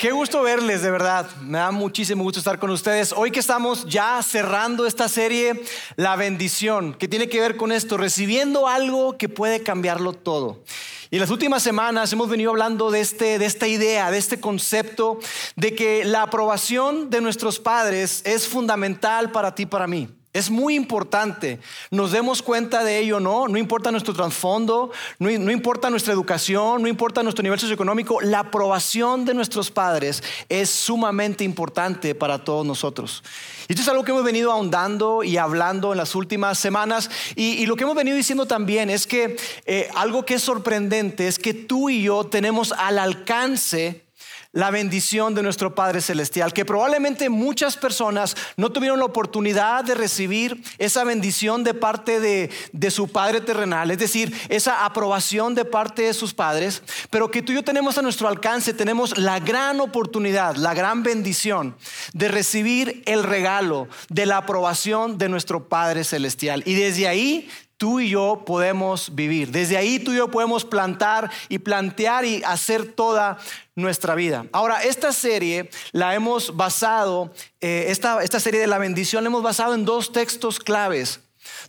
Qué gusto verles, de verdad. Me da muchísimo gusto estar con ustedes. Hoy que estamos ya cerrando esta serie, La bendición, que tiene que ver con esto, recibiendo algo que puede cambiarlo todo. Y en las últimas semanas hemos venido hablando de, este, de esta idea, de este concepto, de que la aprobación de nuestros padres es fundamental para ti, para mí. Es muy importante, nos demos cuenta de ello, ¿no? No importa nuestro trasfondo, no, importa nuestra educación, no importa nuestro nivel socioeconómico, la aprobación de nuestros padres es sumamente importante para todos nosotros. Y esto es algo que hemos venido ahondando y hablando en las últimas semanas. Y, lo que hemos venido diciendo también es que eh, algo que es sorprendente es que tú y yo tenemos al alcance la bendición de nuestro Padre Celestial, que probablemente muchas personas no tuvieron la oportunidad de recibir esa bendición de parte de, de, su Padre terrenal, es decir, esa aprobación de parte de sus padres, pero que tú y yo tenemos a nuestro alcance, tenemos la gran oportunidad, la gran bendición de recibir el regalo de la aprobación de nuestro Padre Celestial. Y desde ahí tú y yo podemos vivir. Desde ahí tú y yo podemos plantar y plantear y hacer toda nuestra vida. Ahora, esta serie la hemos basado, eh, esta, esta serie de la bendición la hemos basado en dos textos claves.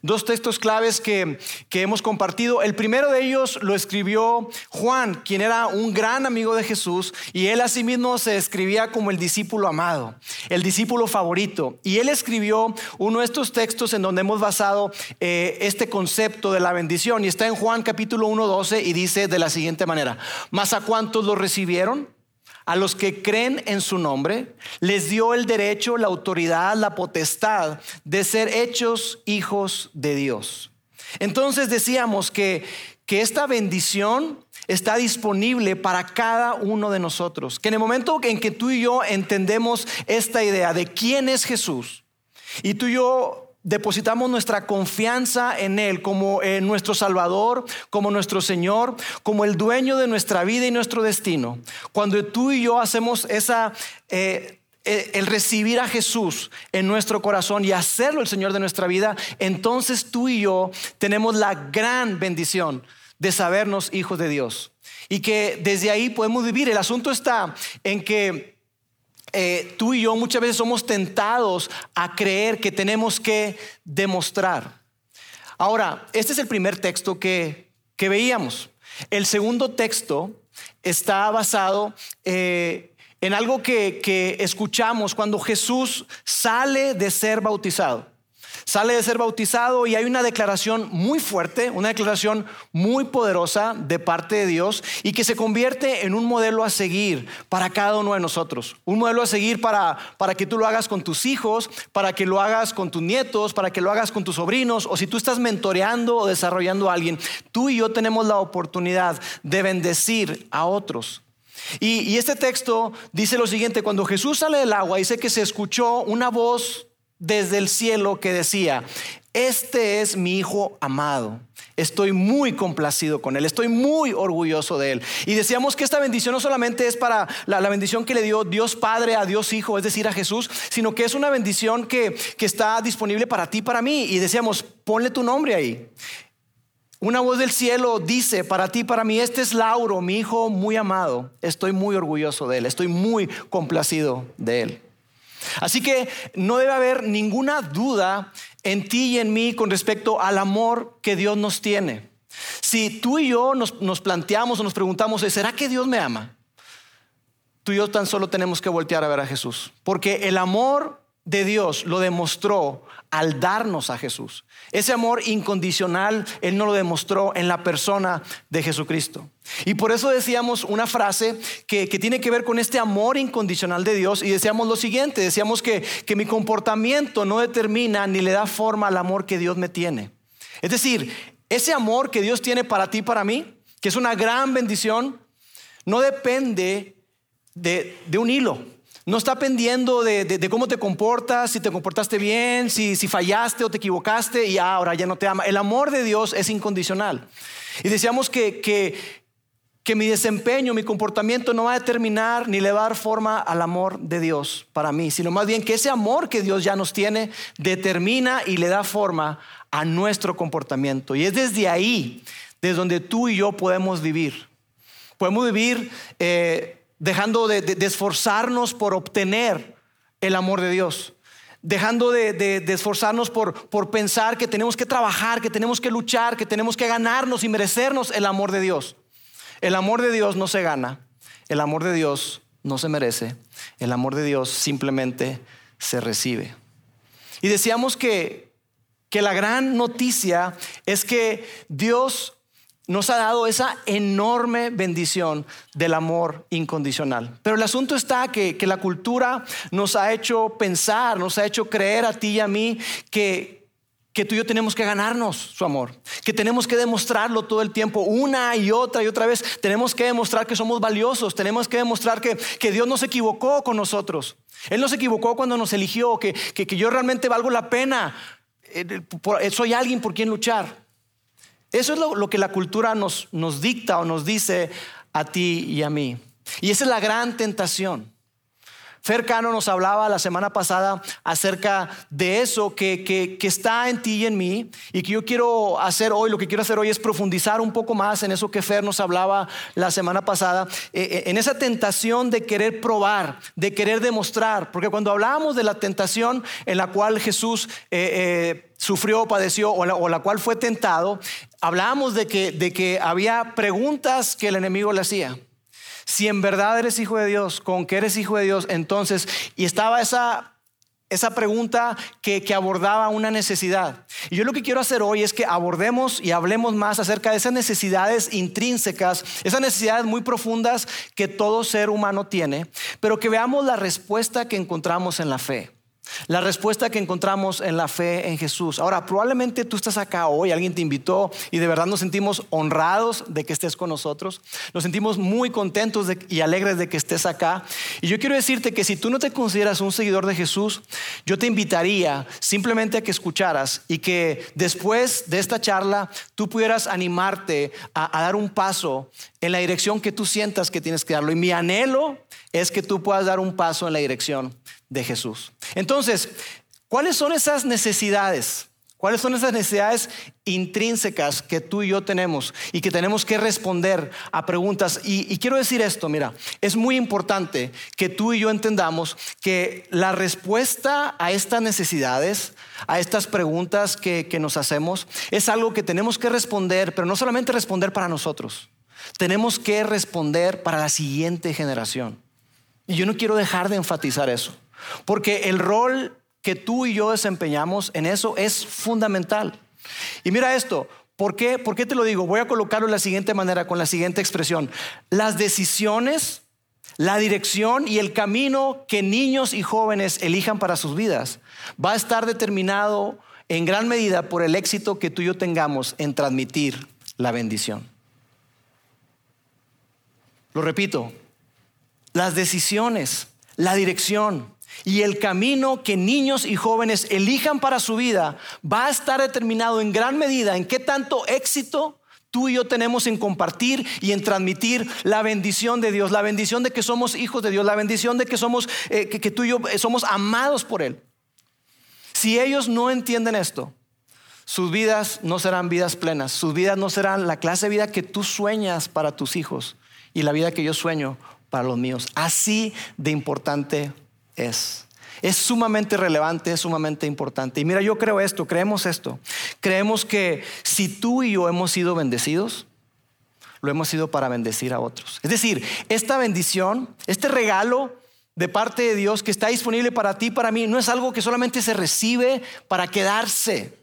Dos textos claves que, hemos compartido. El primero de ellos lo escribió Juan, quien era un gran amigo de Jesús, y él asimismo se describía como el discípulo amado, el discípulo favorito. Y él escribió uno de estos textos en donde hemos basado eh, este concepto de la bendición, y está en Juan capítulo 1.12 y dice de la siguiente manera, ¿más a cuántos lo recibieron? A los que creen en su nombre, les dio el derecho, la autoridad, la potestad de ser hechos hijos de Dios. Entonces decíamos que, que esta bendición está disponible para cada uno de nosotros. Que en el momento en que tú y yo entendemos esta idea de quién es Jesús, y tú y yo depositamos nuestra confianza en Él como en nuestro Salvador, como nuestro Señor, como el dueño de nuestra vida y nuestro destino. Cuando tú y yo hacemos esa... Eh, eh, el recibir a Jesús en nuestro corazón y hacerlo el Señor de nuestra vida, entonces tú y yo tenemos la gran bendición de sabernos hijos de Dios. Y que desde ahí podemos vivir. El asunto está en que eh, tú y yo muchas veces somos tentados a creer que tenemos que demostrar. Ahora, este es el primer texto que, que veíamos. El segundo texto está basado eh, en algo que, que escuchamos cuando Jesús sale de ser bautizado sale de ser bautizado y hay una declaración muy fuerte, una declaración muy poderosa de parte de Dios y que se convierte en un modelo a seguir para cada uno de nosotros. Un modelo a seguir para, para que tú lo hagas con tus hijos, para que lo hagas con tus nietos, para que lo hagas con tus sobrinos o si tú estás mentoreando o desarrollando a alguien, tú y yo tenemos la oportunidad de bendecir a otros. Y, y este texto dice lo siguiente, cuando Jesús sale del agua, dice que se escuchó una voz desde el cielo que decía, este es mi hijo amado. Estoy muy complacido con él, estoy muy orgulloso de él. Y decíamos que esta bendición no solamente es para la, bendición que le dio Dios Padre a Dios Hijo, es decir, a Jesús, sino que es una bendición que, que está disponible para ti, para mí. Y decíamos, ponle tu nombre ahí. Una voz del cielo dice para ti, para mí, este es Lauro, mi hijo muy amado. Estoy muy orgulloso de él, estoy muy complacido de él. Así que no debe haber ninguna duda en ti y en mí con respecto al amor que Dios nos tiene. Si tú y yo nos, planteamos o nos preguntamos, ¿será que Dios me ama? Tú y yo tan solo tenemos que voltear a ver a Jesús. Porque el amor de Dios lo demostró al darnos a Jesús. Ese amor incondicional Él no lo demostró en la persona de Jesucristo. Y por eso decíamos una frase que, tiene que ver con este amor incondicional de Dios y decíamos lo siguiente, decíamos que, que mi comportamiento no determina ni le da forma al amor que Dios me tiene. Es decir, ese amor que Dios tiene para ti, para mí, que es una gran bendición, no depende de, de un hilo no está pendiendo de, cómo te comportas, si te comportaste bien, si, fallaste o te equivocaste y ahora ya no te ama. El amor de Dios es incondicional. Y decíamos que, que, que mi desempeño, mi comportamiento no va a determinar ni le a dar forma al amor de Dios para mí, sino más bien que ese amor que Dios ya nos tiene determina y le da forma a nuestro comportamiento. Y es desde ahí, desde donde tú y yo podemos vivir. Podemos vivir eh, dejando de, esforzarnos por obtener el amor de Dios dejando de, esforzarnos por, por, pensar que tenemos que trabajar, que tenemos que luchar, que tenemos que ganarnos y merecernos el amor de Dios. El amor de Dios no se gana, el amor de Dios no se merece, el amor de Dios simplemente se recibe. Y decíamos que, que la gran noticia es que Dios nos ha dado esa enorme bendición del amor incondicional. Pero el asunto está que, que, la cultura nos ha hecho pensar, nos ha hecho creer a ti y a mí que, que tú y yo tenemos que ganarnos su amor, que tenemos que demostrarlo todo el tiempo, una y otra y otra vez. Tenemos que demostrar que somos valiosos, tenemos que demostrar que, que Dios no equivocó con nosotros. Él no se equivocó cuando nos eligió, que, que, yo realmente valgo la pena, eh, soy alguien por quien luchar. Eso es lo, que la cultura nos, nos dicta o nos dice a ti y a mí. Y esa es la gran tentación. Fer Cano nos hablaba la semana pasada acerca de eso que, que, está en ti y en mí y que yo quiero hacer hoy, lo que quiero hacer hoy es profundizar un poco más en eso que Fer nos hablaba la semana pasada, eh, eh, en esa tentación de querer probar, de querer demostrar, porque cuando hablábamos de la tentación en la cual Jesús... Eh, sufrió, padeció o la, o la, cual fue tentado, hablábamos de que, de que había preguntas que el enemigo le hacía. Si en verdad eres hijo de Dios, con que eres hijo de Dios, entonces, y estaba esa, esa pregunta que, que, abordaba una necesidad. Y yo lo que quiero hacer hoy es que abordemos y hablemos más acerca de esas necesidades intrínsecas, esas necesidades muy profundas que todo ser humano tiene, pero que veamos la respuesta que encontramos en la fe. La respuesta que encontramos en la fe en Jesús. Ahora, probablemente tú estás acá hoy, alguien te invitó y de verdad nos sentimos honrados de que estés con nosotros. Nos sentimos muy contentos y alegres de que estés acá. Y yo quiero decirte que si tú no te consideras un seguidor de Jesús, yo te invitaría simplemente a que escucharas y que después de esta charla tú pudieras animarte a, a dar un paso en la dirección que tú sientas que tienes que darlo. Y mi anhelo es que tú puedas dar un paso en la dirección de Jesús. Entonces, ¿cuáles son esas necesidades? ¿Cuáles son esas necesidades intrínsecas que tú y yo tenemos y que tenemos que responder a preguntas? Y, quiero decir esto, mira, es muy importante que tú y yo entendamos que la respuesta a estas necesidades, a estas preguntas que, nos hacemos, es algo que tenemos que responder, pero no solamente responder para nosotros, tenemos que responder para la siguiente generación. Yo no quiero dejar de enfatizar eso. Porque el rol que tú y yo desempeñamos en eso es fundamental. Y mira esto, ¿por qué, ¿Por qué te lo digo? Voy a colocarlo de la siguiente manera, con la siguiente expresión. Las decisiones, la dirección y el camino que niños y jóvenes elijan para sus vidas va a estar determinado en gran medida por el éxito que tú y yo tengamos en transmitir la bendición. Lo repito, las decisiones, la dirección, y el camino que niños y jóvenes elijan para su vida va a estar determinado en gran medida en qué tanto éxito tú y yo tenemos en compartir y en transmitir la bendición de Dios, la bendición de que somos hijos de Dios, la bendición de que somos, eh, que, tú y yo somos amados por Él. Si ellos no entienden esto, sus vidas no serán vidas plenas, sus vidas no serán la clase de vida que tú sueñas para tus hijos y la vida que yo sueño para los míos. Así de importante es. Es sumamente relevante, es sumamente importante. Y mira, yo creo esto, creemos esto. Creemos que si tú y yo hemos sido bendecidos, lo hemos sido para bendecir a otros. Es decir, esta bendición, este regalo de parte de Dios que está disponible para ti, para mí, no es algo que solamente se recibe para quedarse,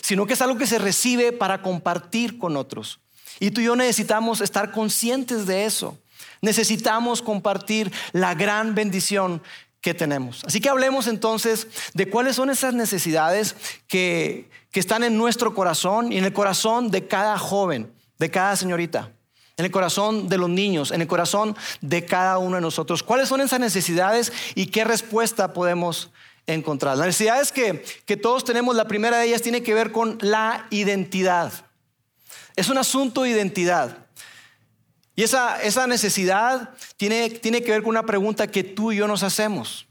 sino que es algo que se recibe para compartir con otros. Y tú y yo necesitamos estar conscientes de eso. Necesitamos compartir la gran bendición que tenemos. Así que hablemos entonces de cuáles son esas necesidades que, que están en nuestro corazón y en el corazón de cada joven, de cada señorita, en el corazón de los niños, en el corazón de cada uno de nosotros. ¿Cuáles son esas necesidades y qué respuesta podemos encontrar? Las necesidades que, que todos tenemos, la primera de ellas tiene que ver con la identidad. Es un asunto de identidad. Y esa, esa necesidad tiene, tiene que ver con una pregunta que tú y yo nos hacemos.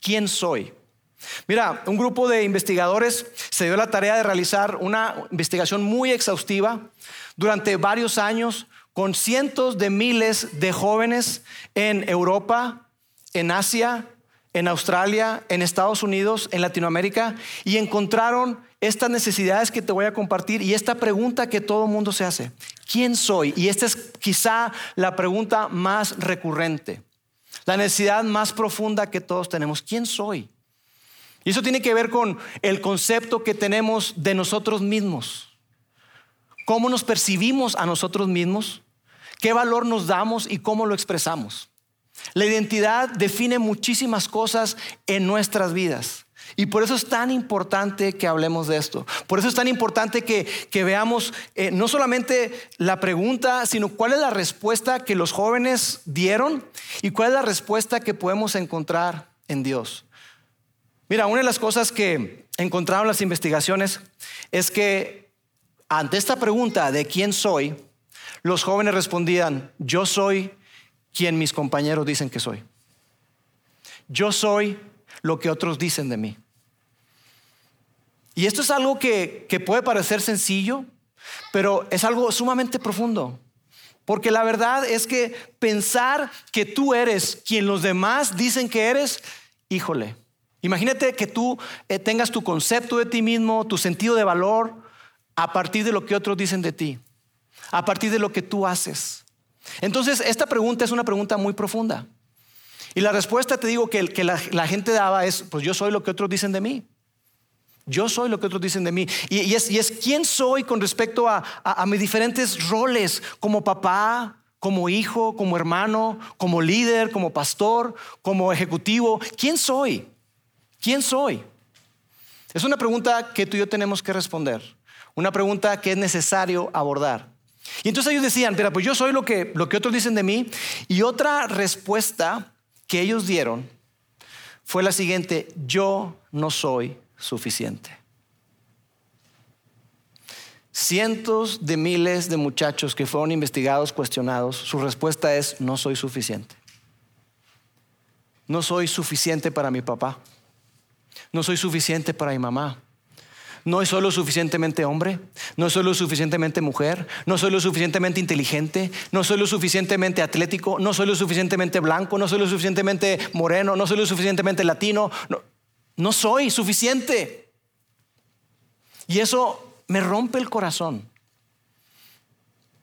¿Quién soy? Mira, un grupo de investigadores se dio la tarea de realizar una investigación muy exhaustiva durante varios años con cientos de miles de jóvenes en Europa, en Asia, en Australia, en Estados Unidos, en Latinoamérica, y encontraron estas necesidades que te voy a compartir y esta pregunta que todo mundo se hace. ¿Quién soy? Y esta es quizá la pregunta más recurrente, la necesidad más profunda que todos tenemos. ¿Quién soy? Y eso tiene que ver con el concepto que tenemos de nosotros mismos. ¿Cómo nos percibimos a nosotros mismos? qué valor nos damos y cómo lo expresamos. La identidad define muchísimas cosas en nuestras vidas. Y por eso es tan importante que hablemos de esto. Por eso es tan importante que, veamos eh, no solamente la pregunta, sino cuál es la respuesta que los jóvenes dieron y cuál es la respuesta que podemos encontrar en Dios. Mira, una de las cosas que encontraron las investigaciones es que ante esta pregunta de quién soy, los jóvenes respondían, yo soy quien mis compañeros dicen que soy. Yo soy lo que otros dicen de mí. Y esto es algo que, puede parecer sencillo, pero es algo sumamente profundo. Porque la verdad es que pensar que tú eres quien los demás dicen que eres, híjole, imagínate que tú eh, tengas tu concepto de ti mismo, tu sentido de valor, a partir de lo que otros dicen de ti a partir de lo que tú haces. Entonces, esta pregunta es una pregunta muy profunda. Y la respuesta, te digo, que, que la, gente daba es, pues yo soy lo que otros dicen de mí. Yo soy lo que otros dicen de mí. Y, es, y es, quién soy con respecto a, a mis diferentes roles como papá, como hijo, como hermano, como líder, como pastor, como ejecutivo. ¿Quién soy? ¿Quién soy? Es una pregunta que tú y yo tenemos que responder. Una pregunta que es necesario abordar. Y entonces ellos decían, mira, pues yo soy lo que, lo que otros dicen de mí. Y otra respuesta que ellos dieron fue la siguiente, yo no soy suficiente. Cientos de miles de muchachos que fueron investigados, cuestionados, su respuesta es, no soy suficiente. No soy suficiente para mi papá. No soy suficiente para mi mamá. No soy lo suficientemente hombre, no soy lo suficientemente mujer, no soy lo suficientemente inteligente, no soy lo suficientemente atlético, no soy lo suficientemente blanco, no soy lo suficientemente moreno, no soy lo suficientemente latino, no, no soy suficiente. Y eso me rompe el corazón.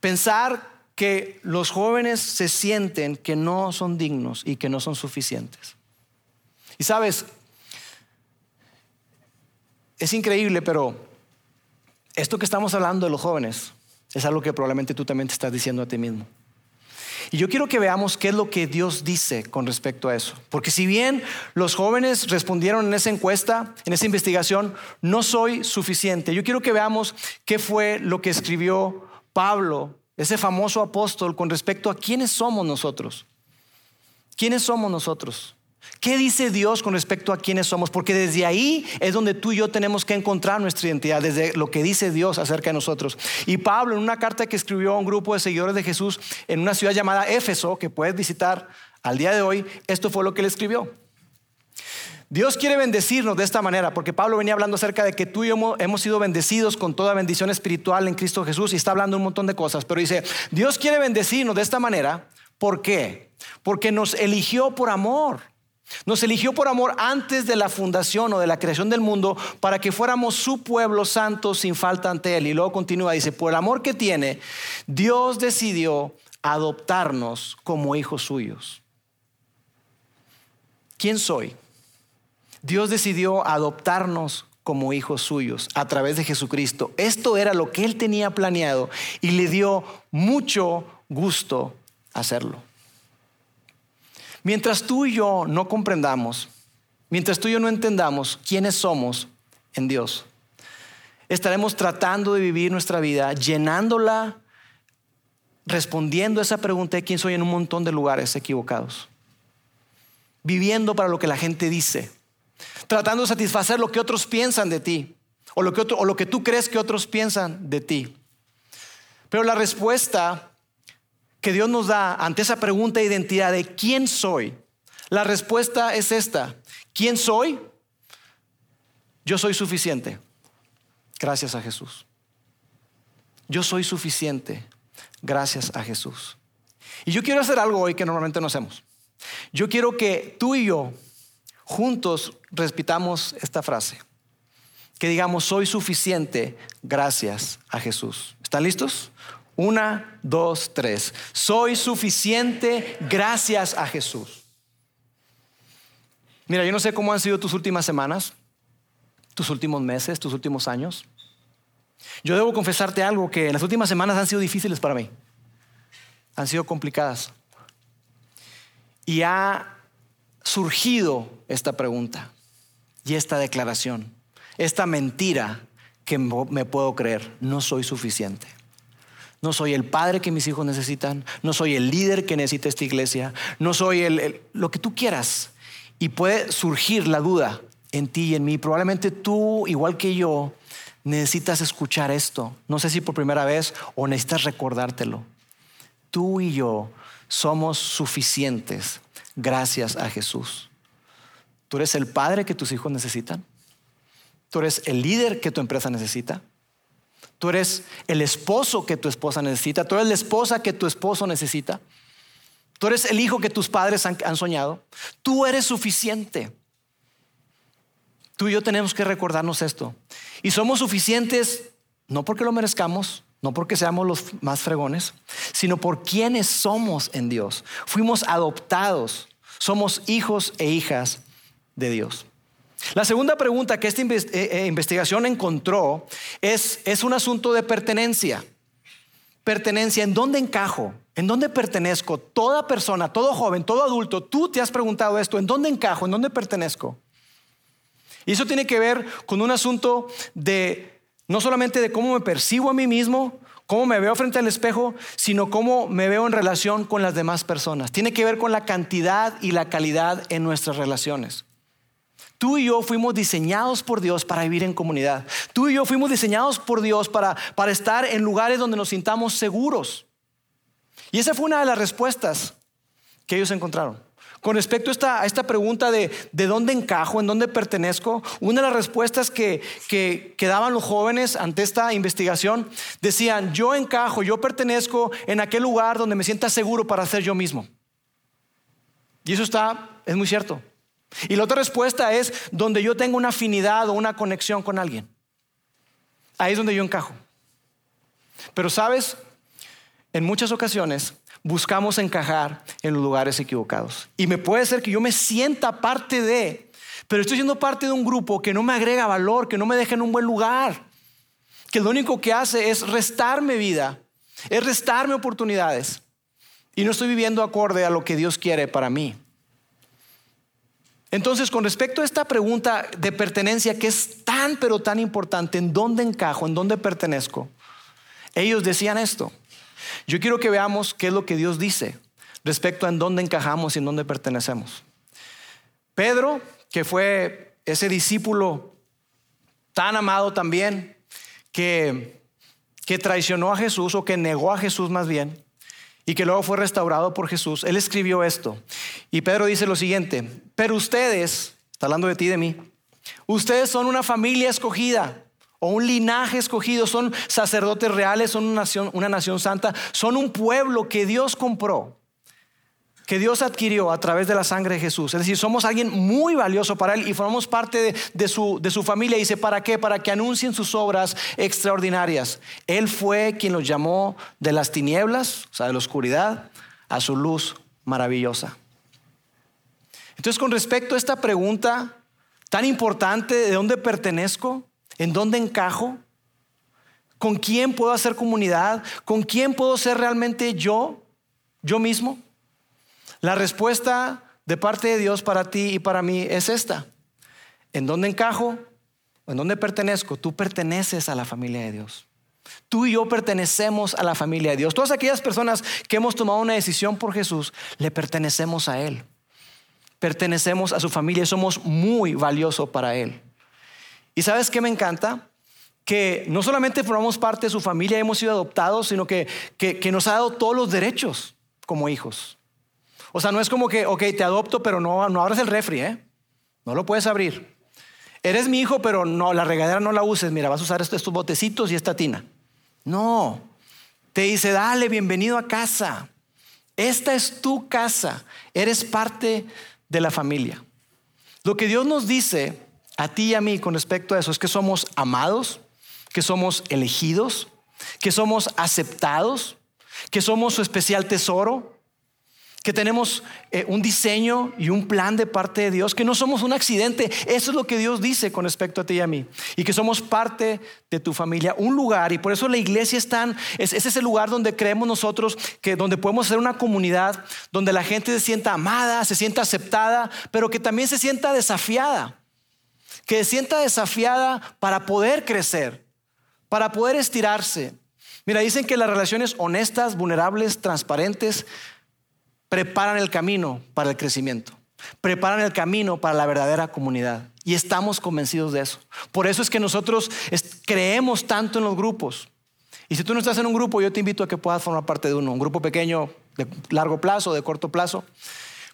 Pensar que los jóvenes se sienten que no son dignos y que no son suficientes. Y sabes, es increíble, pero esto que estamos hablando de los jóvenes es algo que probablemente tú también te estás diciendo a ti mismo. Y yo quiero que veamos qué es lo que Dios dice con respecto a eso. Porque si bien los jóvenes respondieron en esa encuesta, en esa investigación, no soy suficiente, yo quiero que veamos qué fue lo que escribió Pablo, ese famoso apóstol, con respecto a quiénes somos nosotros. ¿Quiénes somos nosotros? ¿Qué dice Dios con respecto a quiénes somos? Porque desde ahí es donde tú y yo tenemos que encontrar nuestra identidad, desde lo que dice Dios acerca de nosotros. Y Pablo, en una carta que escribió a un grupo de seguidores de Jesús en una ciudad llamada Éfeso, que puedes visitar al día de hoy, esto fue lo que él escribió. Dios quiere bendecirnos de esta manera, porque Pablo venía hablando acerca de que tú y yo hemos sido bendecidos con toda bendición espiritual en Cristo Jesús y está hablando un montón de cosas, pero dice, Dios quiere bendecirnos de esta manera, ¿por qué? Porque nos eligió por amor. Nos eligió por amor antes de la fundación o de la creación del mundo para que fuéramos su pueblo santo sin falta ante Él. Y luego continúa, dice, por el amor que tiene, Dios decidió adoptarnos como hijos suyos. ¿Quién soy? Dios decidió adoptarnos como hijos suyos a través de Jesucristo. Esto era lo que Él tenía planeado y le dio mucho gusto hacerlo. Mientras tú y yo no comprendamos, mientras tú y yo no entendamos quiénes somos en Dios, estaremos tratando de vivir nuestra vida llenándola respondiendo esa pregunta de quién soy en un montón de lugares equivocados. Viviendo para lo que la gente dice. Tratando de satisfacer lo que otros piensan de ti. O lo que, o lo que tú crees que otros piensan de ti. Pero la respuesta que Dios nos da ante esa pregunta de identidad de quién soy, la respuesta es esta. ¿Quién soy? Yo soy suficiente. Gracias a Jesús. Yo soy suficiente. Gracias a Jesús. Y yo quiero hacer algo hoy que normalmente no hacemos. Yo quiero que tú y yo juntos respetamos esta frase. Que digamos, soy suficiente gracias a Jesús. ¿Están listos? Una, dos, tres. Soy suficiente gracias a Jesús. Mira, yo no sé cómo han sido tus últimas semanas, tus últimos meses, tus últimos años. Yo debo confesarte algo que las últimas semanas han sido difíciles para mí. Han sido complicadas. Y ha surgido esta pregunta y esta declaración, esta mentira que me puedo creer. No soy suficiente. No soy el padre que mis hijos necesitan. No soy el líder que necesita esta iglesia. No soy el, lo que tú quieras. Y puede surgir la duda en ti y en mí. Probablemente tú, igual que yo, necesitas escuchar esto. No sé si por primera vez o necesitas recordártelo. Tú y yo somos suficientes gracias a Jesús. Tú eres el padre que tus hijos necesitan. Tú eres el líder que tu empresa necesita. Tú eres el esposo que tu esposa necesita. Tú eres la esposa que tu esposo necesita. Tú eres el hijo que tus padres han, soñado. Tú eres suficiente. Tú y yo tenemos que recordarnos esto. Y somos suficientes no porque lo merezcamos, no porque seamos los más fregones, sino por quienes somos en Dios. Fuimos adoptados. Somos hijos e hijas de Dios. La segunda pregunta que esta eh, eh, investigación encontró es, es un asunto de pertenencia. Pertenencia, ¿en dónde encajo? ¿En dónde pertenezco? Toda persona, todo joven, todo adulto, tú te has preguntado esto, ¿en dónde encajo? ¿En dónde pertenezco? Y eso tiene que ver con un asunto de no solamente de cómo me percibo a mí mismo, cómo me veo frente al espejo, sino cómo me veo en relación con las demás personas. Tiene que ver con la cantidad y la calidad en nuestras relaciones. Tú y yo fuimos diseñados por Dios para vivir en comunidad. Tú y yo fuimos diseñados por Dios para, para estar en lugares donde nos sintamos seguros. Y esa fue una de las respuestas que ellos encontraron. Con respecto a esta, a esta pregunta de, de dónde encajo, en dónde pertenezco, una de las respuestas que, que, que daban los jóvenes ante esta investigación decían, yo encajo, yo pertenezco en aquel lugar donde me sienta seguro para ser yo mismo. Y eso está, es muy cierto. Y la otra respuesta es donde yo tengo una afinidad o una conexión con alguien. Ahí es donde yo encajo. Pero sabes, en muchas ocasiones buscamos encajar en los lugares equivocados. Y me puede ser que yo me sienta parte de, pero estoy siendo parte de un grupo que no me agrega valor, que no me deja en un buen lugar, que lo único que hace es restarme vida, es restarme oportunidades. Y no estoy viviendo acorde a lo que Dios quiere para mí. Entonces, con respecto a esta pregunta de pertenencia que es tan, pero tan importante, ¿en dónde encajo? ¿En dónde pertenezco? Ellos decían esto. Yo quiero que veamos qué es lo que Dios dice respecto a en dónde encajamos y en dónde pertenecemos. Pedro, que fue ese discípulo tan amado también, que, que traicionó a Jesús o que negó a Jesús más bien, y que luego fue restaurado por Jesús, él escribió esto. Y Pedro dice lo siguiente, pero ustedes, está hablando de ti y de mí, ustedes son una familia escogida o un linaje escogido, son sacerdotes reales, son una nación, una nación santa, son un pueblo que Dios compró que Dios adquirió a través de la sangre de Jesús. Es decir, somos alguien muy valioso para Él y formamos parte de, su, de, su, familia. dice, ¿para qué? Para que anuncien sus obras extraordinarias. Él fue quien los llamó de las tinieblas, o sea, de la oscuridad, a su luz maravillosa. Entonces, con respecto a esta pregunta tan importante, ¿de dónde pertenezco? ¿En dónde encajo? ¿Con quién puedo hacer comunidad? ¿Con quién puedo ser realmente yo? ¿Yo mismo? La respuesta de parte de Dios para ti y para mí es esta. ¿En dónde encajo? ¿En dónde pertenezco? Tú perteneces a la familia de Dios. Tú y yo pertenecemos a la familia de Dios. Todas aquellas personas que hemos tomado una decisión por Jesús, le pertenecemos a Él. Pertenecemos a su familia y somos muy valiosos para Él. ¿Y sabes qué me encanta? Que no solamente formamos parte de su familia y hemos sido adoptados, sino que, que, nos ha dado todos los derechos como hijos. O sea, no es como que, ok, te adopto, pero no, no abras el refri, ¿eh? No lo puedes abrir. Eres mi hijo, pero no, la regadera no la uses. Mira, vas a usar estos, estos botecitos y esta tina. No, te dice, dale, bienvenido a casa. Esta es tu casa. Eres parte de la familia. Lo que Dios nos dice a ti y a mí con respecto a eso es que somos amados, que somos elegidos, que somos aceptados, que somos su especial tesoro, que tenemos eh, un diseño y un plan de parte de Dios, que no somos un accidente. Eso es lo que Dios dice con respecto a ti y a mí. Y que somos parte de tu familia, un lugar. Y por eso la iglesia es tan, es, es ese lugar donde creemos nosotros, que donde podemos ser una comunidad, donde la gente se sienta amada, se sienta aceptada, pero que también se sienta desafiada. Que se sienta desafiada para poder crecer, para poder estirarse. Mira, dicen que las relaciones honestas, vulnerables, transparentes, preparan el camino para el crecimiento, preparan el camino para la verdadera comunidad. Y estamos convencidos de eso. Por eso es que nosotros creemos tanto en los grupos. Y si tú no estás en un grupo, yo te invito a que puedas formar parte de uno, un grupo pequeño, de largo plazo, de corto plazo.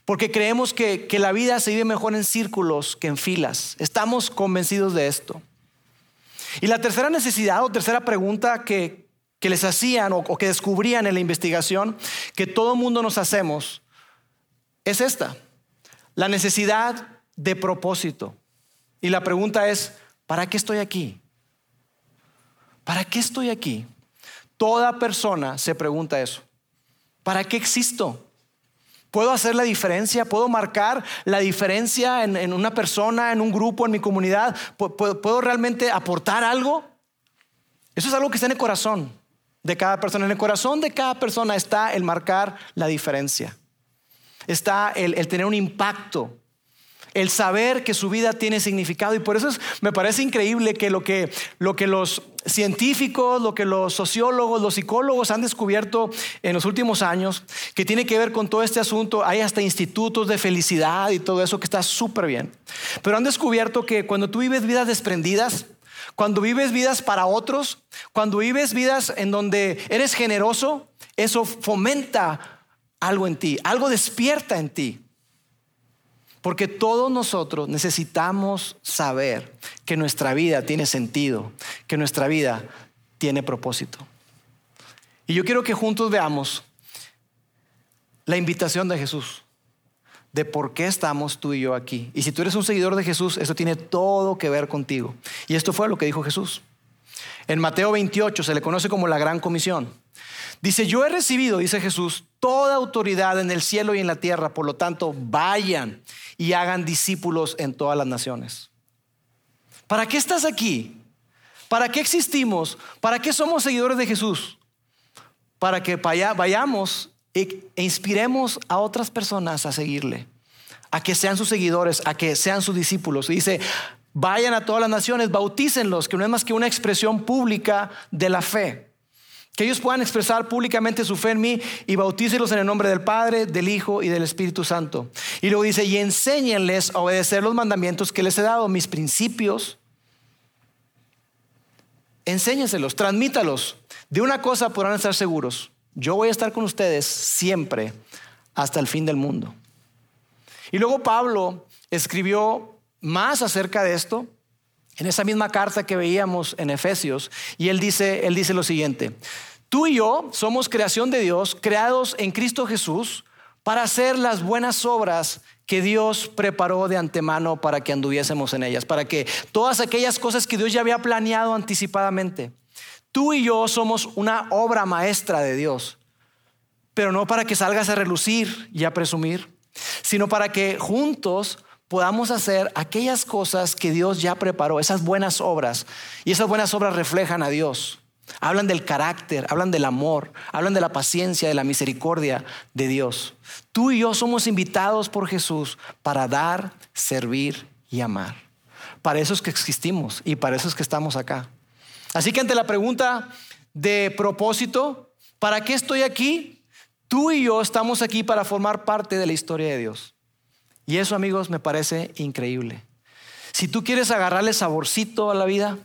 Porque creemos que, que la vida se vive mejor en círculos que en filas. Estamos convencidos de esto. Y la tercera necesidad o tercera pregunta que, que les hacían o, que descubrían en la investigación que todo mundo nos hacemos es esta, la necesidad de propósito. Y la pregunta es, ¿para qué estoy aquí? ¿Para qué estoy aquí? Toda persona se pregunta eso. ¿Para qué existo? ¿Puedo hacer la diferencia? ¿Puedo marcar la diferencia en, una persona, en un grupo, en mi comunidad? ¿Puedo realmente aportar algo? Eso es algo que está en el corazón de cada persona. En el corazón de cada persona está el marcar la diferencia. Está el, tener un impacto. El saber que su vida tiene significado. Y por eso me parece increíble que lo, que lo que los científicos, lo que los sociólogos, los psicólogos han descubierto en los últimos años, que tiene que ver con todo este asunto, hay hasta institutos de felicidad y todo eso que está súper bien. Pero han descubierto que cuando tú vives vidas desprendidas, cuando vives vidas para otros, cuando vives vidas en donde eres generoso, eso fomenta algo en ti, algo despierta en ti. Porque todos nosotros necesitamos saber que nuestra vida tiene sentido, que nuestra vida tiene propósito. Y yo quiero que juntos veamos la invitación de Jesús de por qué estamos tú y yo aquí. Y si tú eres un seguidor de Jesús, eso tiene todo que ver contigo. Y esto fue lo que dijo Jesús. En Mateo 28 se le conoce como la gran comisión. Dice, yo he recibido, dice Jesús, toda autoridad en el cielo y en la tierra, por lo tanto, vayan y hagan discípulos en todas las naciones. ¿Para qué estás aquí? ¿Para qué existimos? ¿Para qué somos seguidores de Jesús? Para que vayamos e inspiremos a otras personas a seguirle, a que sean sus seguidores, a que sean sus discípulos. dice, vayan a todas las naciones, bautícenlos, que no es más que una expresión pública de la fe. Que ellos puedan expresar públicamente su fe en mí y bautícenlos en el nombre del Padre, del Hijo y del Espíritu Santo. Y luego dice, y enséñenles a obedecer los mandamientos que les he dado, mis principios. Enséñenselos, transmítalos. De una cosa podrán estar seguros yo voy a estar con ustedes siempre hasta el fin del mundo. Y luego Pablo escribió más acerca de esto en esa misma carta que veíamos en Efesios y él dice, él dice lo siguiente: Tú y yo somos creación de Dios, creados en Cristo Jesús para hacer las buenas obras que Dios preparó de antemano para que anduviésemos en ellas, para que todas aquellas cosas que Dios ya había planeado anticipadamente Tú y yo somos una obra maestra de Dios, pero no para que salgas a relucir y a presumir, sino para que juntos podamos hacer aquellas cosas que Dios ya preparó, esas buenas obras. Y esas buenas obras reflejan a Dios. Hablan del carácter, hablan del amor, hablan de la paciencia, de la misericordia de Dios. Tú y yo somos invitados por Jesús para dar, servir y amar. Para eso es que existimos y para eso es que estamos acá. Así que ante la pregunta de propósito. ¿Para qué estoy aquí? Tú y yo estamos aquí para formar parte de la historia de Dios. Y eso, amigos, me parece increíble. Si tú quieres agarrarle saborcito a la vida,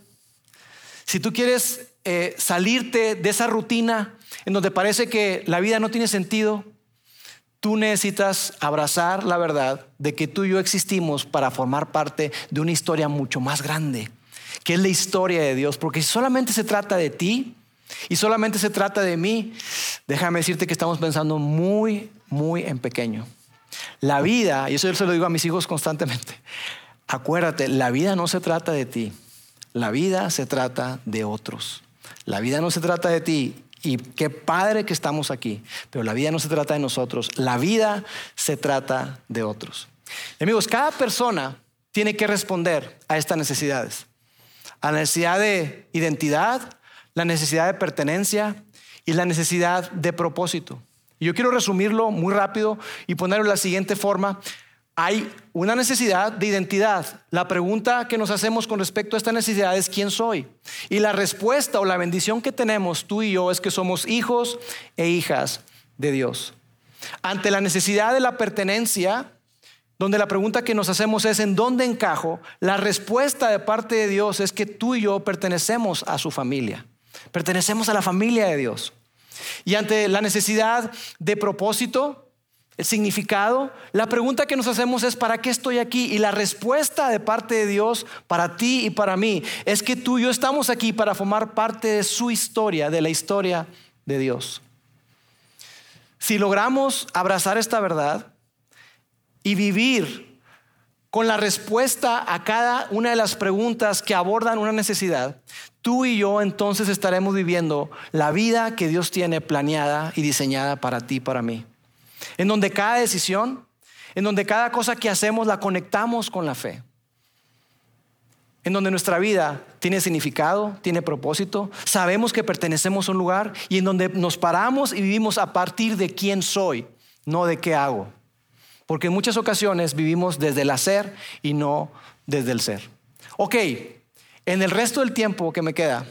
si tú quieres eh, salirte de esa rutina en donde parece que la vida no tiene sentido, tú necesitas abrazar la verdad de que tú y yo existimos para formar parte de una historia mucho más grande, que es la historia de Dios. Porque si solamente se trata de ti y solamente se trata de mí, déjame decirte que estamos pensando muy, muy en pequeño. La vida, y eso yo se lo digo a mis hijos constantemente, acuérdate, la vida no se trata de ti, la vida se trata de otros. La vida no se trata de ti y qué padre que estamos aquí, pero la vida no se trata de nosotros, la vida se trata de otros. Amigos, cada persona tiene que responder a estas necesidades, la necesidad de identidad, la necesidad de pertenencia y la necesidad de propósito. Y yo quiero resumirlo muy rápido y ponerlo de la siguiente forma hay una necesidad de identidad. La pregunta que nos hacemos con respecto a esta necesidad es ¿quién soy? Y la respuesta o la bendición que tenemos tú y yo es que somos hijos e hijas de Dios. Ante la necesidad de la pertenencia, donde la pregunta que nos hacemos es ¿en dónde encajo? La respuesta de parte de Dios es que tú y yo pertenecemos a su familia. Pertenecemos a la familia de Dios. Y ante la necesidad de propósito, el significado, la pregunta que nos hacemos es, ¿para qué estoy aquí? Y la respuesta de parte de Dios para ti y para mí es que tú y yo estamos aquí para formar parte de su historia, de la historia de Dios. Si logramos abrazar esta verdad y vivir con la respuesta a cada una de las preguntas que abordan una necesidad, tú y yo entonces estaremos viviendo la vida que Dios tiene planeada y diseñada para ti para mí en donde cada decisión, en donde cada cosa que hacemos la conectamos con la fe, en donde nuestra vida tiene significado, tiene propósito, sabemos que pertenecemos a un lugar y en donde nos paramos y vivimos a partir de quién soy, no de qué hago. Porque en muchas ocasiones vivimos desde el hacer y no desde el ser. Ok, en el resto del tiempo que me queda,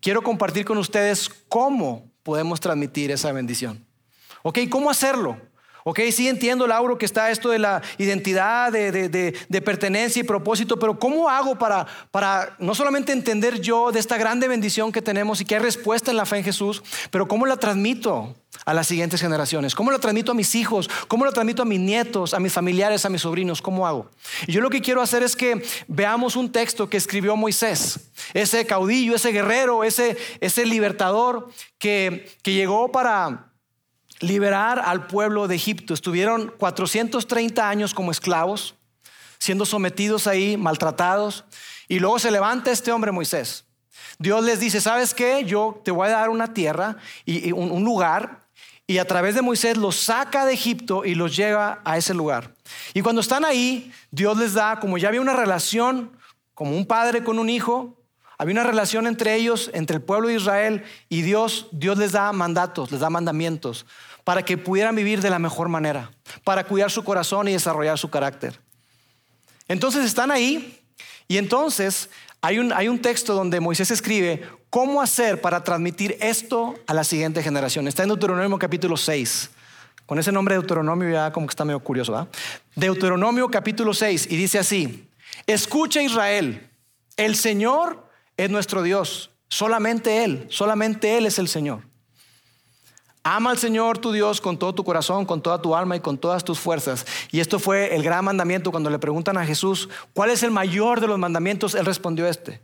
quiero compartir con ustedes cómo podemos transmitir esa bendición. ¿Ok? ¿Cómo hacerlo? Ok, sí entiendo, Lauro, que está esto de la identidad, de, pertenencia y propósito, pero ¿cómo hago para, para no solamente entender yo de esta grande bendición que tenemos y que hay respuesta en la fe en Jesús, pero cómo la transmito a las siguientes generaciones? ¿Cómo la transmito a mis hijos? ¿Cómo la transmito a mis nietos, a mis familiares, a mis sobrinos? ¿Cómo hago? Y yo lo que quiero hacer es que veamos un texto que escribió Moisés, ese caudillo, ese guerrero, ese, ese libertador que, que llegó para liberar al pueblo de Egipto. Estuvieron 430 años como esclavos, siendo sometidos ahí, maltratados. Y luego se levanta este hombre Moisés. Dios les dice, ¿sabes qué? Yo te voy a dar una tierra y, un, lugar. Y a través de Moisés los saca de Egipto y los lleva a ese lugar. Y cuando están ahí, Dios les da, como ya había una relación, como un padre con un hijo, había una relación entre ellos, entre el pueblo de Israel y Dios. Dios les da mandatos, les da mandamientos para que pudieran vivir de la mejor manera, para cuidar su corazón y desarrollar su carácter. Entonces están ahí y entonces hay un, hay un texto donde Moisés escribe cómo hacer para transmitir esto a la siguiente generación. Está en Deuteronomio capítulo 6. Con ese nombre de Deuteronomio ya como que está medio curioso, ¿verdad? Deuteronomio capítulo 6 y dice así, escucha Israel, el Señor es nuestro Dios, solamente Él, solamente Él es el Señor. Ama al Señor tu Dios con todo tu corazón, con toda tu alma y con todas tus fuerzas. Y esto fue el gran mandamiento cuando le preguntan a Jesús, ¿cuál es el mayor de los mandamientos? Él respondió este.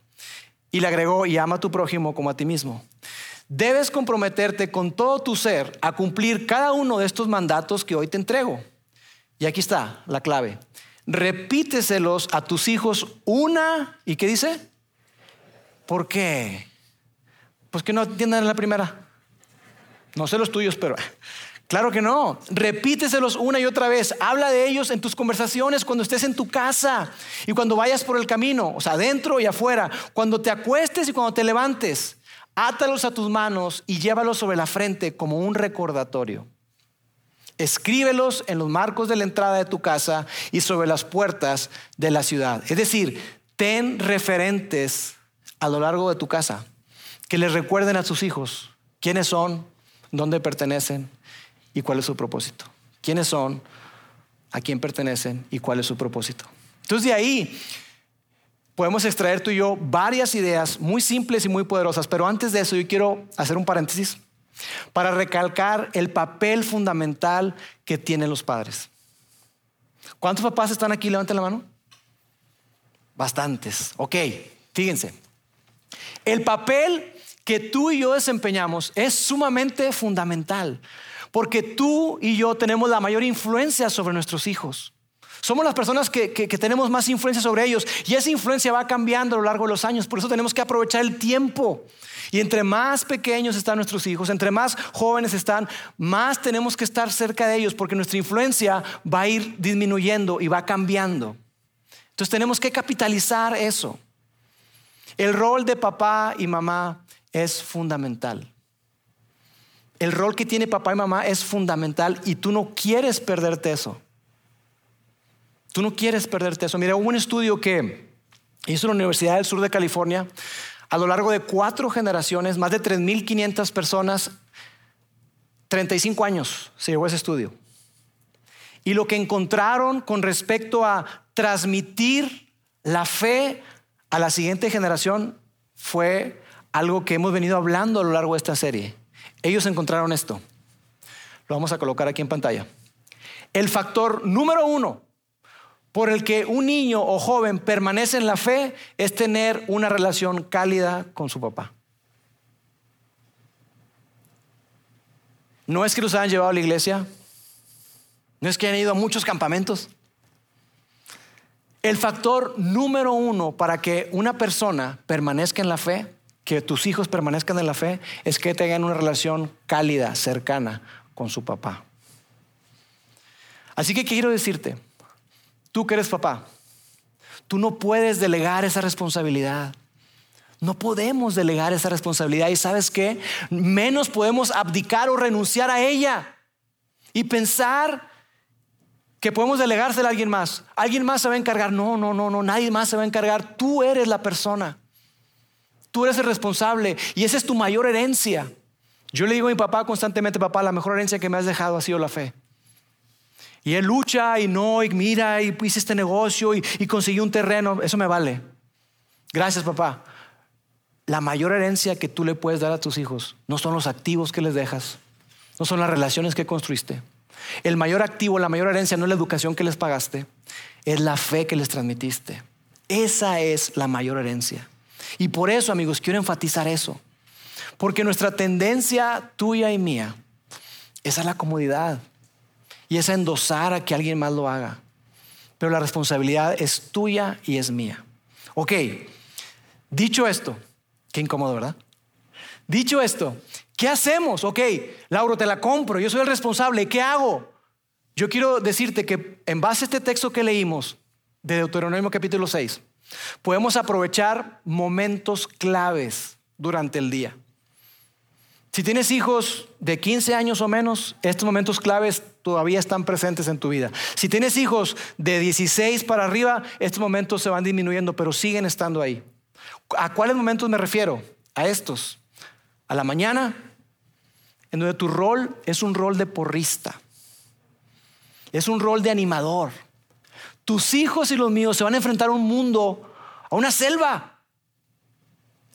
Y le agregó, y ama a tu prójimo como a ti mismo. Debes comprometerte con todo tu ser a cumplir cada uno de estos mandatos que hoy te entrego. Y aquí está la clave. Repíteselos a tus hijos una, ¿y qué dice? ¿Por qué? Pues que no entiendan la primera. No sé los tuyos, pero claro que no. Repíteselos una y otra vez. Habla de ellos en tus conversaciones cuando estés en tu casa y cuando vayas por el camino, o sea, adentro y afuera, cuando te acuestes y cuando te levantes. Átalos a tus manos y llévalos sobre la frente como un recordatorio. Escríbelos en los marcos de la entrada de tu casa y sobre las puertas de la ciudad. Es decir, ten referentes a lo largo de tu casa. que les recuerden a sus hijos quiénes son, dónde pertenecen y cuál es su propósito. ¿Quiénes son? ¿A quién pertenecen? ¿Y cuál es su propósito? Entonces de ahí podemos extraer tú y yo varias ideas muy simples y muy poderosas, pero antes de eso yo quiero hacer un paréntesis para recalcar el papel fundamental que tienen los padres. ¿Cuántos papás están aquí? Levanten la mano. Bastantes. Ok, fíjense. El papel que tú y yo desempeñamos es sumamente fundamental, porque tú y yo tenemos la mayor influencia sobre nuestros hijos. Somos las personas que, tenemos más influencia sobre ellos y esa influencia va cambiando a lo largo de los años. Por eso tenemos que aprovechar el tiempo. Y entre más pequeños están nuestros hijos, entre más jóvenes están, más tenemos que estar cerca de ellos porque nuestra influencia va a ir disminuyendo y va cambiando. Entonces tenemos que capitalizar eso. El rol de papá y mamá es fundamental. El rol que tiene papá y mamá es fundamental y tú no quieres perderte eso. Tú no quieres perderte eso. Mira, hubo un estudio que hizo la Universidad del Sur de California. A lo largo de cuatro generaciones, más de 3.500 personas, 35 años se llevó ese estudio. Y lo que encontraron con respecto a transmitir la fe a la siguiente generación fue algo que hemos venido hablando a lo largo de esta serie. Ellos encontraron esto. Lo vamos a colocar aquí en pantalla. El factor número uno por el que un niño o joven permanece en la fe es tener una relación cálida con su papá. No es que los hayan llevado a la iglesia, no es que hayan ido a muchos campamentos. El factor número uno para que una persona permanezca en la fe, que tus hijos permanezcan en la fe, es que tengan una relación cálida, cercana con su papá. Así que quiero decirte, Tú que eres papá, tú no puedes delegar esa responsabilidad. No podemos delegar esa responsabilidad y sabes qué, menos podemos abdicar o renunciar a ella y pensar que podemos delegársela a alguien más. Alguien más se va a encargar. No, no, no, no, nadie más se va a encargar. Tú eres la persona. Tú eres el responsable y esa es tu mayor herencia. Yo le digo a mi papá constantemente, papá, la mejor herencia que me has dejado ha sido la fe. Y él lucha y no, y mira, y hice este negocio y, y consiguió un terreno. Eso me vale. Gracias, papá. La mayor herencia que tú le puedes dar a tus hijos no son los activos que les dejas, no son las relaciones que construiste. El mayor activo, la mayor herencia no es la educación que les pagaste, es la fe que les transmitiste. Esa es la mayor herencia. Y por eso, amigos, quiero enfatizar eso. Porque nuestra tendencia tuya y mía es a la comodidad y es endosar a que alguien más lo haga. Pero la responsabilidad es tuya y es mía. Ok, dicho esto, qué incómodo, ¿verdad? Dicho esto, ¿qué hacemos? Ok, Lauro, te la compro, yo soy el responsable, ¿qué hago? Yo quiero decirte que en base a este texto que leímos de Deuteronomio capítulo 6, podemos aprovechar momentos claves durante el día. Si tienes hijos de 15 años o menos, estos momentos claves todavía están presentes en tu vida. Si tienes hijos de 16 para arriba, estos momentos se van disminuyendo, pero siguen estando ahí. ¿A cuáles momentos me refiero? A estos. A la mañana, en donde tu rol es un rol de porrista. Es un rol de animador. Tus hijos y los míos se van a enfrentar a un mundo, a una selva.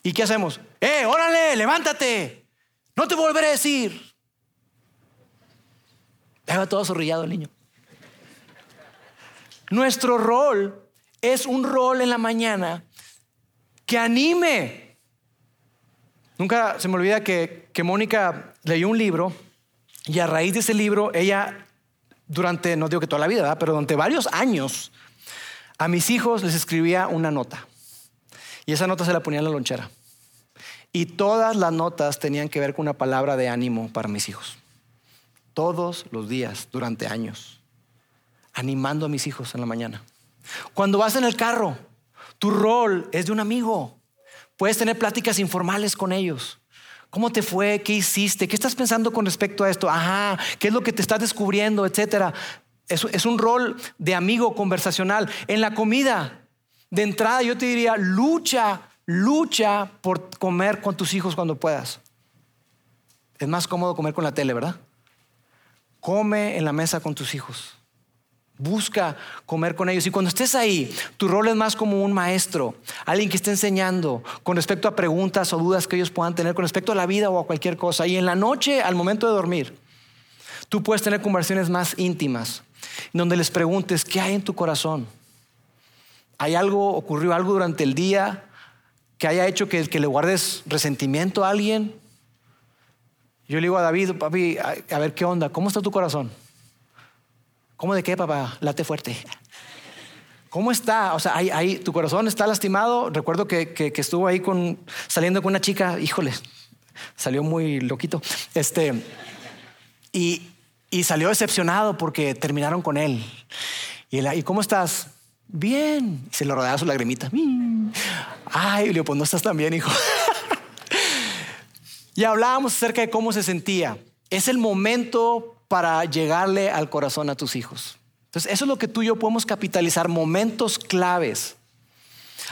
¿Y qué hacemos? ¡Eh, órale, levántate! No te volveré a decir. Estaba todo zorrillado el niño. Nuestro rol es un rol en la mañana que anime. Nunca se me olvida que, que Mónica leyó un libro y a raíz de ese libro ella, durante, no digo que toda la vida, pero durante varios años, a mis hijos les escribía una nota. Y esa nota se la ponía en la lonchera. Y todas las notas tenían que ver con una palabra de ánimo para mis hijos. Todos los días, durante años, animando a mis hijos en la mañana. Cuando vas en el carro, tu rol es de un amigo. Puedes tener pláticas informales con ellos. ¿Cómo te fue? ¿Qué hiciste? ¿Qué estás pensando con respecto a esto? Ajá, ¿qué es lo que te estás descubriendo? Etcétera. Es, un rol de amigo conversacional. En la comida, de entrada, yo te diría, lucha lucha por comer con tus hijos cuando puedas. Es más cómodo comer con la tele, ¿verdad? Come en la mesa con tus hijos. Busca comer con ellos. Y cuando estés ahí, tu rol es más como un maestro, alguien que esté enseñando con respecto a preguntas o dudas que ellos puedan tener con respecto a la vida o a cualquier cosa. Y en la noche, al momento de dormir, tú puedes tener conversaciones más íntimas, donde les preguntes, ¿qué hay en tu corazón? ¿Hay algo, ocurrió algo durante el día que haya hecho que, que le guardes resentimiento a alguien? Yo le digo a David, papi, a ver qué onda, ¿cómo está tu corazón? ¿Cómo de qué, papá? Late fuerte. ¿Cómo está? O sea, ahí, tu corazón está lastimado. Recuerdo que, estuvo ahí con, saliendo con una chica, híjole, salió muy loquito. Este, y, salió decepcionado porque terminaron con él. Y, él, ¿y cómo estás? Bien. Y se le rodeaba su lagrimita. Ay, le pues no estás tan bien, hijo. y hablábamos acerca de cómo se sentía. Es el momento para llegarle al corazón a tus hijos. Entonces, eso es lo que tú y yo podemos capitalizar, momentos claves.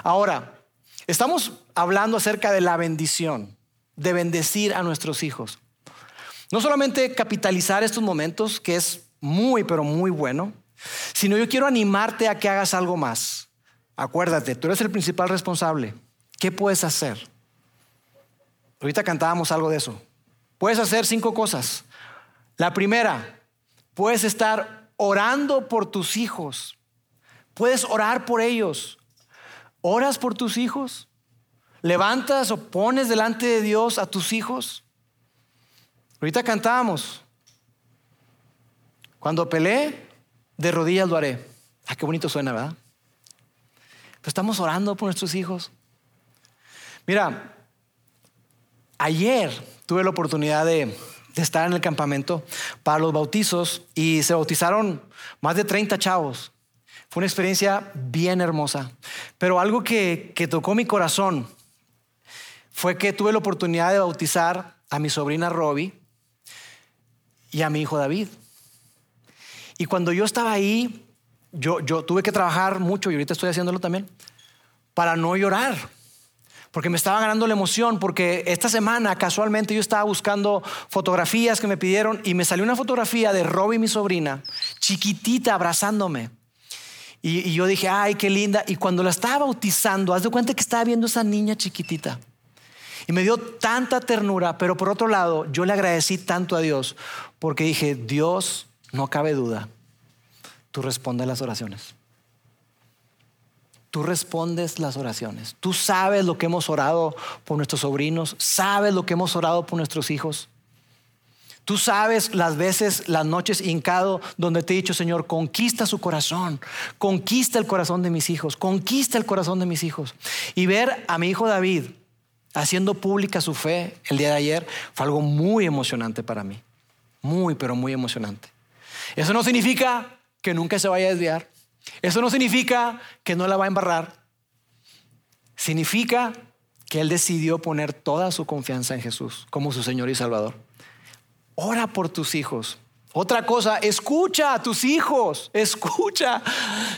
Ahora, estamos hablando acerca de la bendición, de bendecir a nuestros hijos. No solamente capitalizar estos momentos, que es muy, pero muy bueno, sino yo quiero animarte a que hagas algo más. Acuérdate, tú eres el principal responsable. ¿Qué puedes hacer? Ahorita cantábamos algo de eso. Puedes hacer cinco cosas. La primera, puedes estar orando por tus hijos. Puedes orar por ellos. ¿Oras por tus hijos? ¿Levantas o pones delante de Dios a tus hijos? Ahorita cantamos. Cuando peleé, de rodillas lo haré. Ah, qué bonito suena, ¿verdad? Pero estamos orando por nuestros hijos. Mira, ayer tuve la oportunidad de de estar en el campamento para los bautizos y se bautizaron más de 30 chavos. Fue una experiencia bien hermosa. Pero algo que, que tocó mi corazón fue que tuve la oportunidad de bautizar a mi sobrina Robbie y a mi hijo David. Y cuando yo estaba ahí, yo, yo tuve que trabajar mucho y ahorita estoy haciéndolo también para no llorar porque me estaba ganando la emoción, porque esta semana casualmente yo estaba buscando fotografías que me pidieron y me salió una fotografía de Robbie, mi sobrina, chiquitita, abrazándome. Y, yo dije, ay, qué linda. Y cuando la estaba bautizando, haz de cuenta que estaba viendo esa niña chiquitita. Y me dio tanta ternura, pero por otro lado, yo le agradecí tanto a Dios, porque dije, Dios, no cabe duda, tú respondes las oraciones. Tú respondes las oraciones. Tú sabes lo que hemos orado por nuestros sobrinos, sabes lo que hemos orado por nuestros hijos. Tú sabes las veces, las noches hincado donde te he dicho, Señor, conquista su corazón, conquista el corazón de mis hijos, conquista el corazón de mis hijos. Y ver a mi hijo David haciendo pública su fe el día de ayer fue algo muy emocionante para mí. Muy, pero muy emocionante. Eso no significa que nunca se vaya a desviar. Eso no significa que no la va a embarrar. Significa que Él decidió poner toda su confianza en Jesús como su Señor y Salvador. Ora por tus hijos. Otra cosa, escucha a tus hijos, escucha.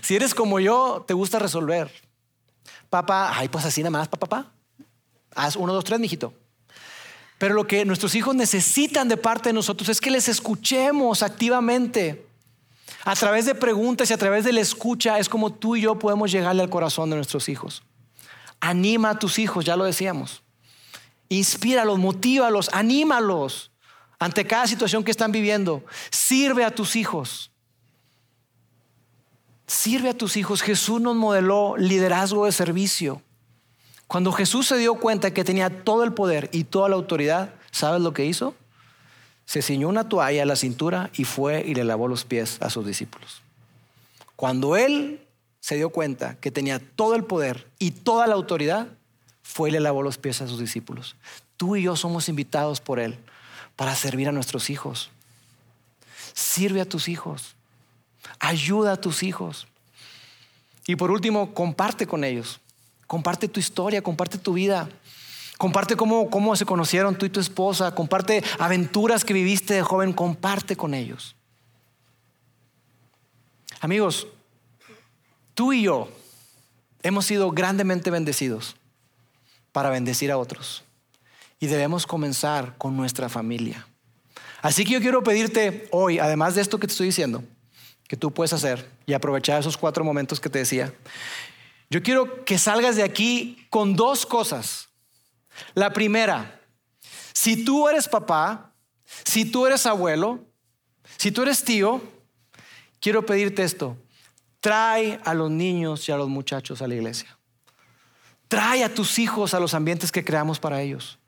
Si eres como yo, te gusta resolver. Papá, ay, pues así nada más, papá, papá. Haz uno, dos, tres, mijito. Pero lo que nuestros hijos necesitan de parte de nosotros es que les escuchemos activamente. A través de preguntas y a través de la escucha es como tú y yo podemos llegarle al corazón de nuestros hijos. Anima a tus hijos, ya lo decíamos. Inspíralos, motívalos, anímalos ante cada situación que están viviendo. Sirve a tus hijos. Sirve a tus hijos. Jesús nos modeló liderazgo de servicio. Cuando Jesús se dio cuenta que tenía todo el poder y toda la autoridad, ¿sabes lo que hizo? Se ciñó una toalla a la cintura y fue y le lavó los pies a sus discípulos. Cuando él se dio cuenta que tenía todo el poder y toda la autoridad, fue y le lavó los pies a sus discípulos. Tú y yo somos invitados por él para servir a nuestros hijos. Sirve a tus hijos. Ayuda a tus hijos. Y por último, comparte con ellos. Comparte tu historia, comparte tu vida. Comparte cómo, cómo se conocieron tú y tu esposa. Comparte aventuras que viviste de joven. Comparte con ellos. Amigos, tú y yo hemos sido grandemente bendecidos para bendecir a otros. Y debemos comenzar con nuestra familia. Así que yo quiero pedirte hoy, además de esto que te estoy diciendo, que tú puedes hacer y aprovechar esos cuatro momentos que te decía, yo quiero que salgas de aquí con dos cosas. La primera, si tú eres papá, si tú eres abuelo, si tú eres tío, quiero pedirte esto. Trae a los niños y a los muchachos a la iglesia. Trae a tus hijos a los ambientes que creamos para ellos.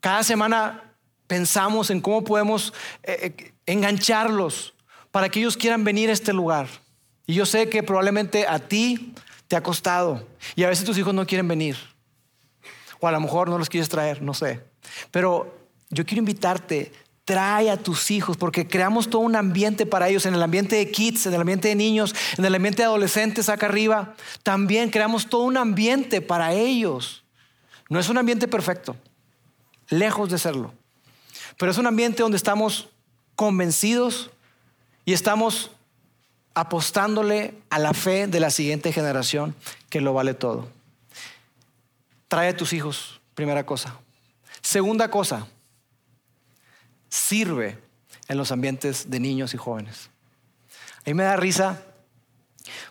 Cada semana pensamos en cómo podemos eh, eh, engancharlos para que ellos quieran venir a este lugar. Y yo sé que probablemente a ti te ha costado y a veces tus hijos no quieren venir. O a lo mejor no los quieres traer, no sé. Pero yo quiero invitarte, trae a tus hijos porque creamos todo un ambiente para ellos, en el ambiente de kids, en el ambiente de niños, en el ambiente de adolescentes acá arriba. También creamos todo un ambiente para ellos. No es un ambiente perfecto, lejos de serlo. Pero es un ambiente donde estamos convencidos y estamos apostándole a la fe de la siguiente generación que lo vale todo. Trae a tus hijos, primera cosa. Segunda cosa, sirve en los ambientes de niños y jóvenes. A mí me da risa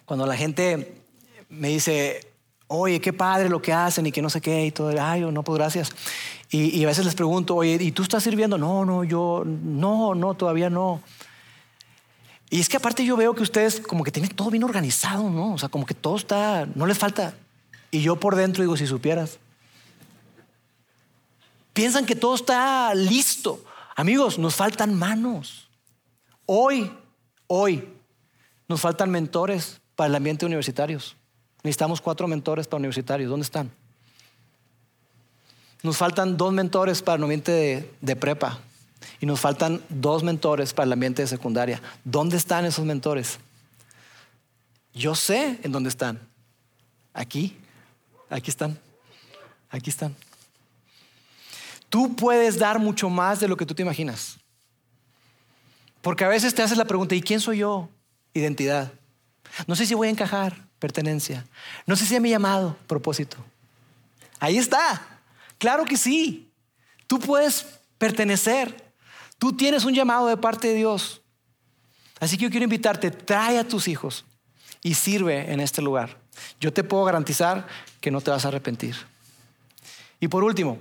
cuando la gente me dice, oye, qué padre lo que hacen y que no sé qué y todo, ay, no, pues gracias. Y, a veces les pregunto, oye, ¿y tú estás sirviendo? No, no, yo, no, no, todavía no. Y es que aparte yo veo que ustedes como que tienen todo bien organizado, ¿no? O sea, como que todo está, no les falta. Y yo por dentro digo, si supieras. Piensan que todo está listo. Amigos, nos faltan manos. Hoy, hoy, nos faltan mentores para el ambiente universitarios. Necesitamos cuatro mentores para universitarios. ¿Dónde están? Nos faltan dos mentores para el ambiente de, prepa y nos faltan dos mentores para el ambiente de secundaria. ¿Dónde están esos mentores? Yo sé en dónde están. Aquí, aquí están, aquí están. Tú puedes dar mucho más de lo que tú te imaginas. Porque a veces te haces la pregunta, ¿y quién soy yo? Identidad. No sé si voy a encajar, pertenencia. No sé si es mi llamado, propósito. Ahí está. Claro que sí. Tú puedes pertenecer. Tú tienes un llamado de parte de Dios. Así que yo quiero invitarte, trae a tus hijos y sirve en este lugar. Yo te puedo garantizar que no te vas a arrepentir. Y por último,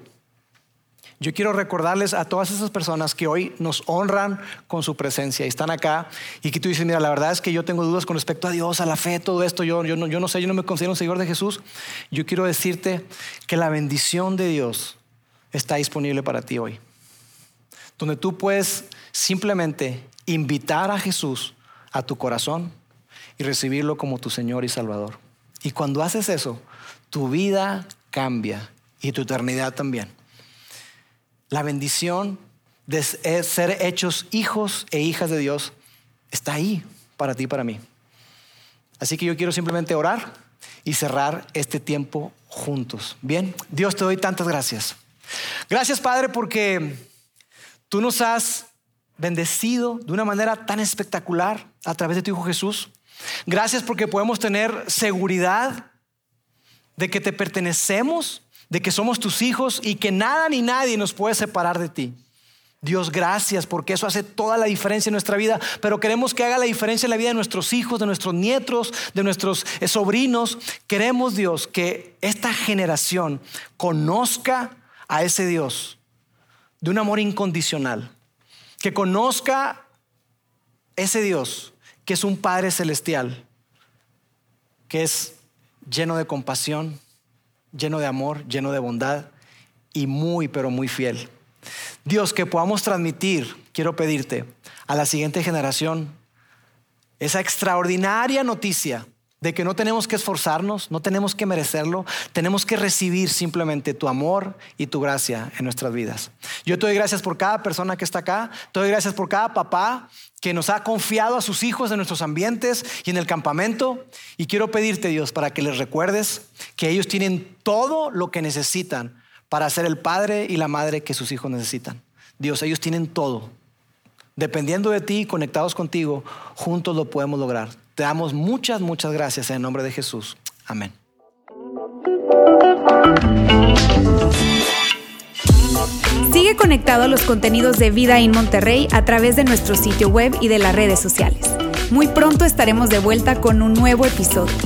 yo quiero recordarles a todas esas personas que hoy nos honran con su presencia y están acá y que tú dices, mira, la verdad es que yo tengo dudas con respecto a Dios, a la fe, todo esto, yo, yo, no, yo no sé, yo no me considero un seguidor de Jesús. Yo quiero decirte que la bendición de Dios está disponible para ti hoy, donde tú puedes simplemente invitar a Jesús a tu corazón y recibirlo como tu Señor y Salvador. Y cuando haces eso, tu vida cambia y tu eternidad también. La bendición de ser hechos hijos e hijas de Dios está ahí para ti y para mí. Así que yo quiero simplemente orar y cerrar este tiempo juntos. Bien, Dios te doy tantas gracias. Gracias Padre porque tú nos has bendecido de una manera tan espectacular a través de tu Hijo Jesús. Gracias porque podemos tener seguridad de que te pertenecemos de que somos tus hijos y que nada ni nadie nos puede separar de ti. Dios, gracias porque eso hace toda la diferencia en nuestra vida, pero queremos que haga la diferencia en la vida de nuestros hijos, de nuestros nietos, de nuestros eh, sobrinos. Queremos, Dios, que esta generación conozca a ese Dios de un amor incondicional, que conozca ese Dios que es un Padre celestial, que es lleno de compasión, lleno de amor, lleno de bondad y muy, pero muy fiel. Dios, que podamos transmitir, quiero pedirte, a la siguiente generación esa extraordinaria noticia de que no tenemos que esforzarnos, no tenemos que merecerlo, tenemos que recibir simplemente tu amor y tu gracia en nuestras vidas. Yo te doy gracias por cada persona que está acá, te doy gracias por cada papá que nos ha confiado a sus hijos en nuestros ambientes y en el campamento. Y quiero pedirte, Dios, para que les recuerdes que ellos tienen todo lo que necesitan para ser el padre y la madre que sus hijos necesitan. Dios, ellos tienen todo. Dependiendo de ti, conectados contigo, juntos lo podemos lograr. Te damos muchas, muchas gracias en el nombre de Jesús. Amén. Sigue conectado a los contenidos de Vida en Monterrey a través de nuestro sitio web y de las redes sociales. Muy pronto estaremos de vuelta con un nuevo episodio.